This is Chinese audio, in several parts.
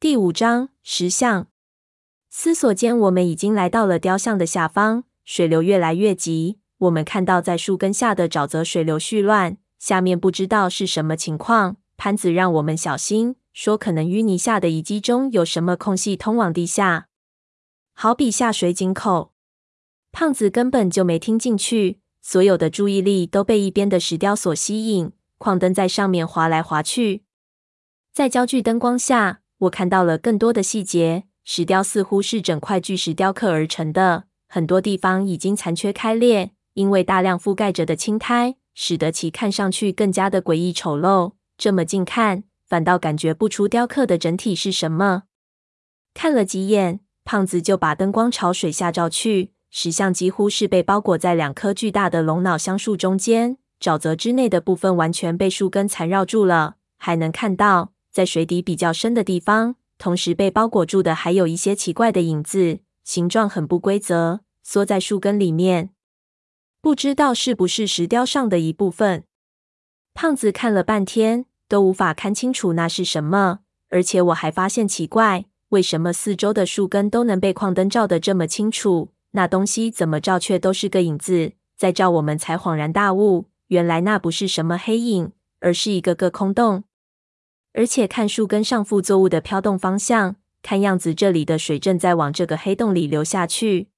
第五章石像。思索间，我们已经来到了雕像的下方。水流越来越急，我们看到在树根下的沼泽水流絮乱，下面不知道是什么情况。潘子让我们小心，说可能淤泥下的遗迹中有什么空隙通往地下，好比下水井口。胖子根本就没听进去，所有的注意力都被一边的石雕所吸引，矿灯在上面滑来滑去，在焦距灯光下。我看到了更多的细节，石雕似乎是整块巨石雕刻而成的，很多地方已经残缺开裂，因为大量覆盖着的青苔，使得其看上去更加的诡异丑陋。这么近看，反倒感觉不出雕刻的整体是什么。看了几眼，胖子就把灯光朝水下照去，石像几乎是被包裹在两棵巨大的龙脑香树中间，沼泽之内的部分完全被树根缠绕住了，还能看到。在水底比较深的地方，同时被包裹住的还有一些奇怪的影子，形状很不规则，缩在树根里面，不知道是不是石雕上的一部分。胖子看了半天，都无法看清楚那是什么，而且我还发现奇怪，为什么四周的树根都能被矿灯照得这么清楚，那东西怎么照却都是个影子？再照我们才恍然大悟，原来那不是什么黑影，而是一个个空洞。而且看树根上副作物的飘动方向，看样子这里的水正在往这个黑洞里流下去。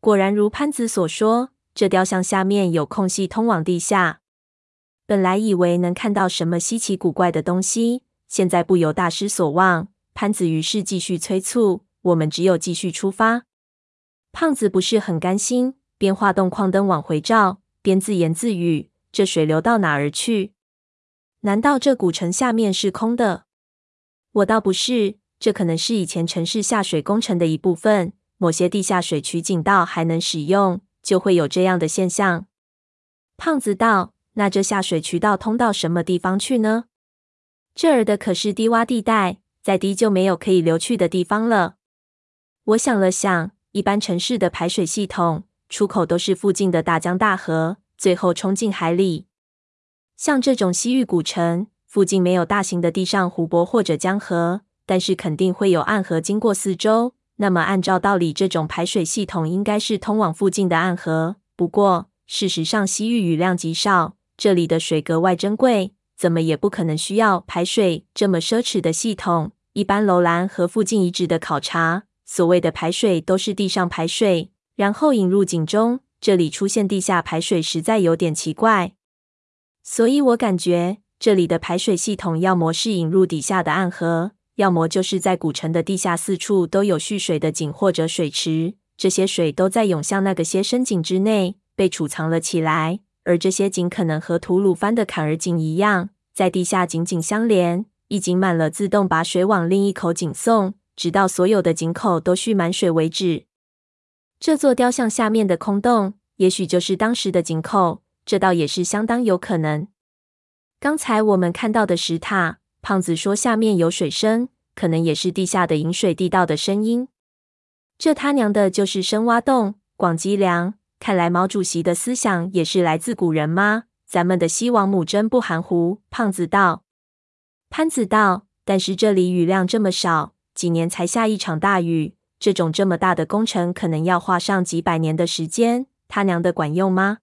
果然如潘子所说，这雕像下面有空隙通往地下。本来以为能看到什么稀奇古怪的东西，现在不由大失所望。潘子于是继续催促我们，只有继续出发。胖子不是很甘心，边画动矿灯往回照，边自言自语：“这水流到哪儿去？”难道这古城下面是空的？我倒不是，这可能是以前城市下水工程的一部分。某些地下水渠井道还能使用，就会有这样的现象。胖子道：“那这下水渠道通到什么地方去呢？这儿的可是低洼地带，再低就没有可以流去的地方了。”我想了想，一般城市的排水系统出口都是附近的大江大河，最后冲进海里。像这种西域古城，附近没有大型的地上湖泊或者江河，但是肯定会有暗河经过四周。那么按照道理，这种排水系统应该是通往附近的暗河。不过事实上，西域雨量极少，这里的水格外珍贵，怎么也不可能需要排水这么奢侈的系统。一般楼兰和附近遗址的考察，所谓的排水都是地上排水，然后引入井中。这里出现地下排水，实在有点奇怪。所以我感觉这里的排水系统，要么是引入底下的暗河，要么就是在古城的地下四处都有蓄水的井或者水池，这些水都在涌向那个些深井之内，被储藏了起来。而这些井可能和吐鲁番的坎儿井一样，在地下井井相连，一井满了，自动把水往另一口井送，直到所有的井口都蓄满水为止。这座雕像下面的空洞，也许就是当时的井口。这倒也是相当有可能。刚才我们看到的石塔，胖子说下面有水声，可能也是地下的引水地道的声音。这他娘的就是深挖洞，广积粮。看来毛主席的思想也是来自古人吗？咱们的西王母真不含糊。胖子道。潘子道，但是这里雨量这么少，几年才下一场大雨，这种这么大的工程，可能要花上几百年的时间。他娘的管用吗？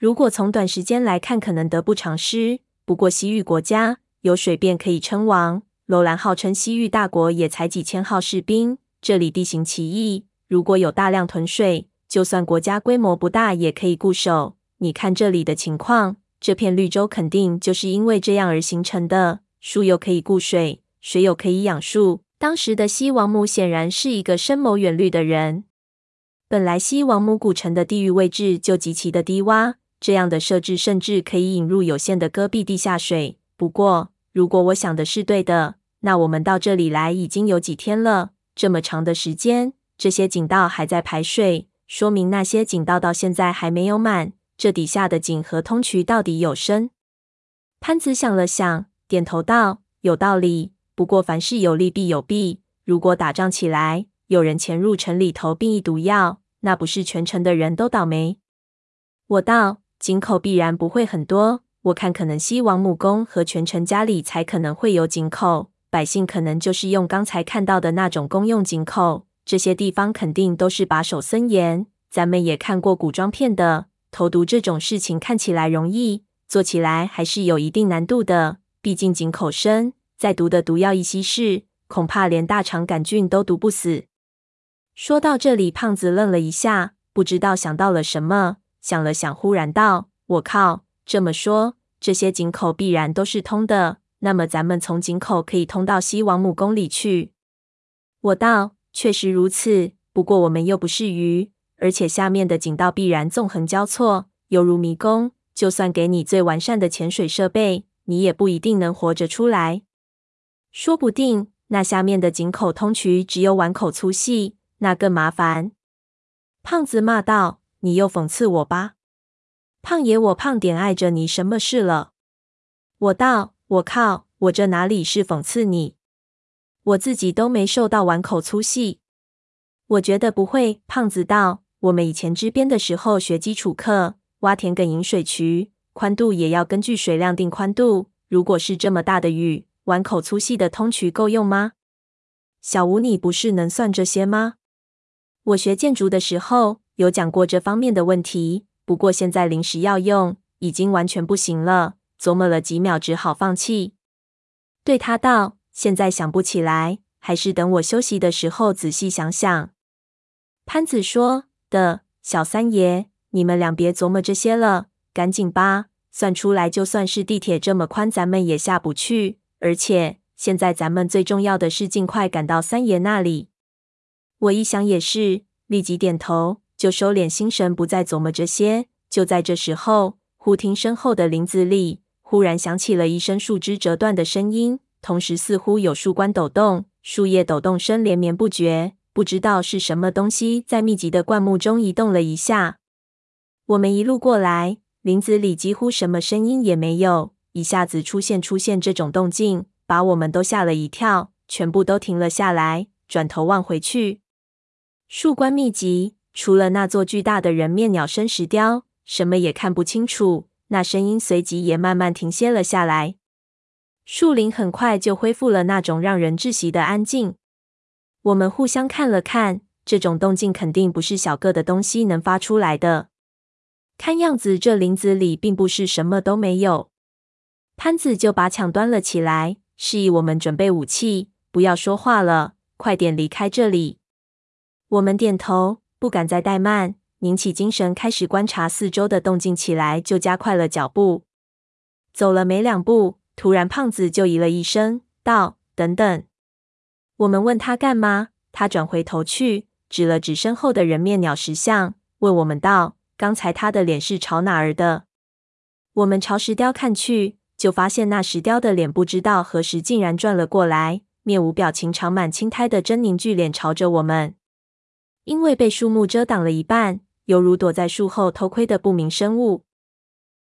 如果从短时间来看，可能得不偿失。不过西域国家有水便可以称王，楼兰号称西域大国，也才几千号士兵。这里地形奇异，如果有大量囤水，就算国家规模不大，也可以固守。你看这里的情况，这片绿洲肯定就是因为这样而形成的。树又可以固水，水又可以养树。当时的西王母显然是一个深谋远虑的人。本来西王母古城的地域位置就极其的低洼。这样的设置甚至可以引入有限的戈壁地下水。不过，如果我想的是对的，那我们到这里来已经有几天了，这么长的时间，这些井道还在排水，说明那些井道到现在还没有满。这底下的井和通渠到底有深？潘子想了想，点头道：“有道理。不过凡事有利必有弊，如果打仗起来，有人潜入城里头并易毒药，那不是全城的人都倒霉？”我道。井口必然不会很多，我看可能西王母宫和全城家里才可能会有井口，百姓可能就是用刚才看到的那种公用井口。这些地方肯定都是把守森严。咱们也看过古装片的，投毒这种事情看起来容易，做起来还是有一定难度的。毕竟井口深，再毒的毒药一稀释，恐怕连大肠杆菌都毒不死。说到这里，胖子愣了一下，不知道想到了什么，想了想，忽然道：“我靠！这么说，这些井口必然都是通的。那么，咱们从井口可以通到西王母宫里去？”我道：“确实如此，不过我们又不是鱼。”而且下面的井道必然纵横交错，犹如迷宫。就算给你最完善的潜水设备，你也不一定能活着出来。说不定那下面的井口通渠只有碗口粗细，那更麻烦。胖子骂道：“你又讽刺我吧，胖爷！我胖点碍着你什么事了？”我道：“我靠，我这哪里是讽刺你？我自己都没受到碗口粗细。我觉得不会。”胖子道。我们以前支边的时候学基础课，挖田埂引水渠，宽度也要根据水量定宽度。如果是这么大的雨，碗口粗细的通渠够用吗？小吴，你不是能算这些吗？我学建筑的时候有讲过这方面的问题，不过现在临时要用，已经完全不行了。琢磨了几秒，只好放弃。对他道：“现在想不起来，还是等我休息的时候仔细想想。”潘子说。的小三爷，你们俩别琢磨这些了，赶紧吧！算出来，就算是地铁这么宽，咱们也下不去。而且现在咱们最重要的是尽快赶到三爷那里。我一想也是，立即点头，就收敛心神，不再琢磨这些。就在这时候，忽听身后的林子里忽然响起了一声树枝折断的声音，同时似乎有树冠抖动，树叶抖动声连绵不绝。不知道是什么东西在密集的灌木中移动了一下。我们一路过来，林子里几乎什么声音也没有，一下子出现出现这种动静，把我们都吓了一跳，全部都停了下来，转头望回去。树冠密集，除了那座巨大的人面鸟身石雕，什么也看不清楚。那声音随即也慢慢停歇了下来。树林很快就恢复了那种让人窒息的安静。我们互相看了看，这种动静肯定不是小个的东西能发出来的。看样子这林子里并不是什么都没有。潘子就把抢端了起来，示意我们准备武器，不要说话了，快点离开这里。我们点头，不敢再怠慢，拧起精神开始观察四周的动静起来，就加快了脚步。走了没两步，突然胖子就咦了一声，道：“等等。”我们问他干嘛，他转回头去，指了指身后的人面鸟石像，问我们道：“刚才他的脸是朝哪儿的？”我们朝石雕看去，就发现那石雕的脸不知道何时竟然转了过来，面无表情、长满青苔的狰狞巨脸朝着我们。因为被树木遮挡了一半，犹如躲在树后偷窥的不明生物。